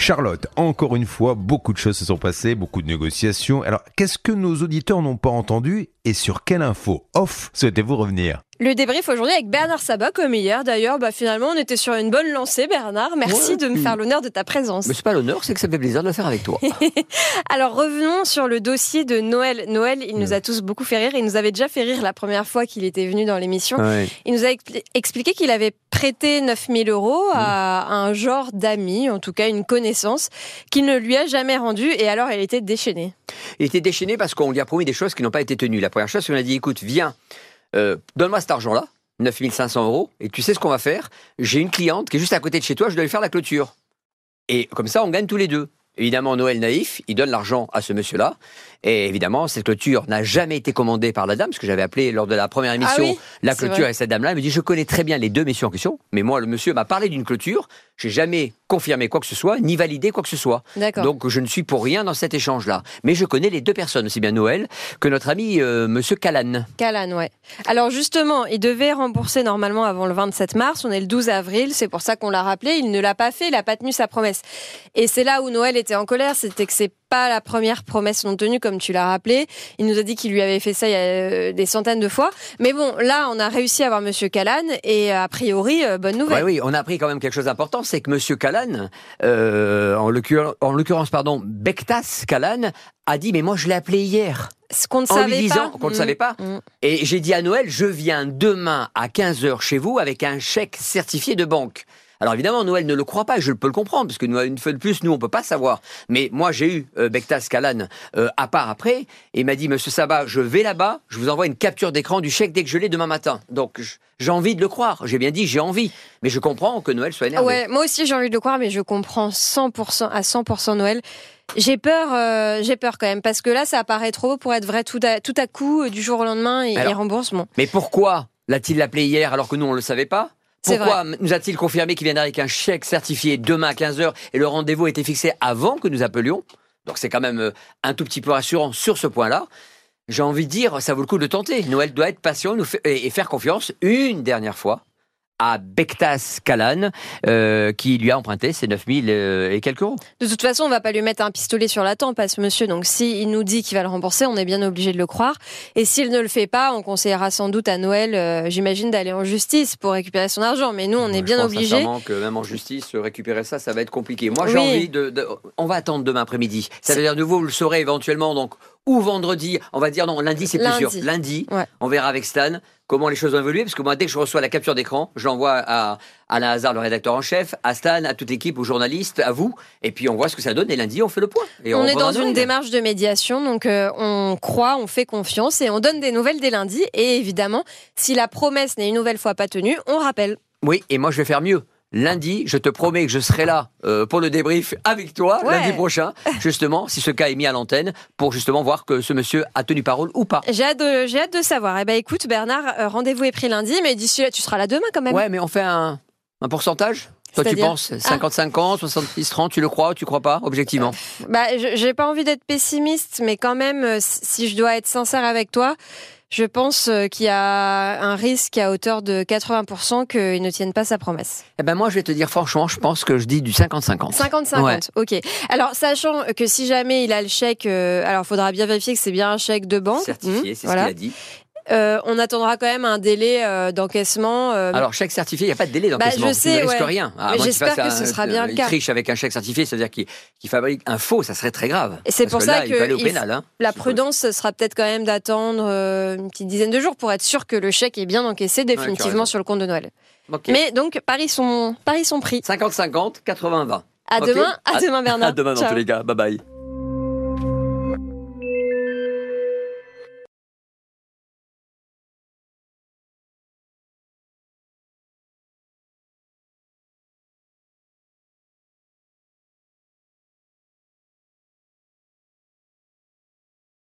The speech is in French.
Charlotte, encore une fois, beaucoup de choses se sont passées, beaucoup de négociations. Alors, qu'est-ce que nos auditeurs n'ont pas entendu et sur quelle info off souhaitez-vous revenir? Le débrief aujourd'hui avec Bernard Sabat, comme hier. D'ailleurs, bah, finalement, on était sur une bonne lancée, Bernard. Merci Ouais, de me faire l'honneur de ta présence. Mais c'est pas l'honneur, c'est que ça me fait plaisir de le faire avec toi. Alors revenons sur le dossier de Noël. Noël, il nous a tous beaucoup fait rire. Il nous avait déjà fait rire la première fois qu'il était venu dans l'émission. Ouais. Il nous a expli- expliqué qu'il avait prêté 9000 euros à un genre d'ami, en tout cas une connaissance, qu'il ne lui a jamais rendu. Et alors, elle était déchaînée. Il était déchaîné parce qu'on lui a promis des choses qui n'ont pas été tenues. La première chose, c'est qu'on a dit écoute, viens, euh, donne-moi cet argent-là, 9500 euros, et tu sais ce qu'on va faire? J'ai une cliente qui est juste à côté de chez toi, je dois lui faire la clôture. Et comme ça, on gagne tous les deux. Évidemment, Noël naïf, il donne l'argent à ce monsieur-là. Et évidemment, cette clôture n'a jamais été commandée par la dame, parce que j'avais appelé lors de la première émission Ah oui, la clôture et cette dame-là. Elle me dit Je connais très bien les deux messieurs en question, mais moi, le monsieur m'a parlé d'une clôture. J'ai jamais confirmé quoi que ce soit, ni validé quoi que ce soit. Donc je ne suis pour rien dans cet échange-là. Mais je connais les deux personnes, aussi bien Noël que notre ami euh, Monsieur Callan. Calan, ouais. Alors justement, il devait rembourser normalement avant le 27 mars. On est le 12 avril, c'est pour ça qu'on l'a rappelé. Il ne l'a pas fait, il n'a pas tenu sa promesse. Et c'est là où Noël était en colère, c'était que c'est pas la première promesse non tenue, comme tu l'as rappelé. Il nous a dit qu'il lui avait fait ça il y a euh, des centaines de fois. Mais bon, là, on a réussi à avoir Monsieur Calan et a priori, euh, bonne nouvelle. oui, on a appris quand même quelque chose d'important, c'est que Monsieur Callan, euh, en l'occurrence, en l'occurrence, pardon, Bektas Callan, a dit mais moi je l'ai appelé hier Ce qu'on ne en savait lui disant pas. qu'on ne Mm. savait pas. Mm. Et j'ai dit à Noël, je viens demain à 15h chez vous avec un chèque certifié de banque. Alors évidemment, Noël ne le croit pas, et je peux le comprendre, parce que nous, une fois de plus, nous, on peut pas savoir. Mais moi, j'ai eu euh, Bektas Kalan euh, à part après, et il m'a dit, Monsieur Sabat, je vais là-bas, je vous envoie une capture d'écran du chèque dès que je l'ai demain matin. Donc, j'ai envie de le croire. J'ai bien dit, j'ai envie. Mais je comprends que Noël soit énervé. Ouais, moi aussi j'ai envie de le croire, mais je comprends 100% à 100% Noël. J'ai peur, euh, j'ai peur quand même, parce que là, ça apparaît trop pour être vrai tout à, tout à coup, du jour au lendemain, et, Alors, et remboursement. Mais pourquoi l'a-t-il appelé hier alors que nous, on ne le savait pas? Pourquoi nous a-t-il confirmé qu'il viendrait avec un chèque certifié demain à 15h et le rendez-vous été fixé avant que nous appelions? Donc c'est quand même euh, un tout petit peu rassurant sur ce point-là. J'ai envie de dire, ça vaut le coup de tenter. Noël doit être patient et faire confiance une dernière fois à Bektas Kalan, euh, qui lui a emprunté ses 9000 euh, et quelques euros. De toute façon, on va pas lui mettre un pistolet sur la tempe à ce monsieur. Donc, s'il nous dit qu'il va le rembourser, on est bien obligé de le croire. Et s'il ne le fait pas, on conseillera sans doute à Noël, euh, j'imagine, d'aller en justice pour récupérer son argent. Mais nous, on est Je bien obligé. que même en justice, récupérer ça, ça va être compliqué. Moi, j'ai Oui. envie de, de- On va attendre demain après-midi. Ça veut dire, de vous, vous le saurez éventuellement, donc, ou vendredi, on va dire, non, lundi, c'est plus sûr. Lundi, Ouais. on verra avec Stan comment les choses vont évoluer, parce que moi, dès que je reçois la capture d'écran, je l'envoie à Alain Hazard, le rédacteur en chef, à Stan, à toute l'équipe, aux journalistes, à vous, et puis on voit ce que ça donne, et lundi, on fait le point. Et on est dans une démarche de médiation, donc euh, on croit, on fait confiance et on donne des nouvelles dès lundi. Et évidemment, si la promesse n'est une nouvelle fois pas tenue, on rappelle. Oui, et moi, je vais faire mieux. Lundi, je te promets que je serai là euh, pour le débrief avec toi Ouais. lundi prochain, justement, si ce cas est mis à l'antenne, pour justement voir que ce monsieur a tenu parole ou pas. J'ai hâte, hâte de savoir. Eh ben écoute, Bernard, euh, rendez-vous est pris lundi, mais d'ici là, tu seras là demain quand même. Ouais, mais on fait un, un pourcentage? Toi, tu Ah. penses 50-50, 70-30, tu le crois ou tu crois pas, objectivement? Bah, je- j'ai pas envie d'être pessimiste, mais quand même, euh, si je dois être sincère avec toi, je pense euh, qu'il y a un risque à hauteur de 80% qu'il ne tienne pas sa promesse. Eh ben moi, je vais te dire franchement, je pense que je dis du 50-50. 50-50, Ouais. ok. Alors, sachant que si jamais il a le chèque, euh, alors faudra bien vérifier que c'est bien un chèque de banque. Certifié, Mmh, c'est voilà. ce qu'il a dit. Euh, on attendra quand même un délai euh, d'encaissement. euh, Alors, chèque certifié, il n'y a pas de délai d'encaissement. Bah, je tu sais, ne risques ouais. rien. Mais j'espère que ce sera bien le il cas. triche avec un chèque certifié, c'est-à-dire qu'il fabrique un faux, ça serait très grave. Et c'est pour que ça là, il que il pénal. Hein. la prudence ce sera peut-être quand même d'attendre une petite dizaine de jours pour être sûr que le chèque est bien encaissé définitivement sur le compte de Noël. Mais donc, paris sont, paris sont pris. 50-50, 80-20. À demain, à À- demain Bernard. À demain dans Ciao. tous les cas. Bye bye.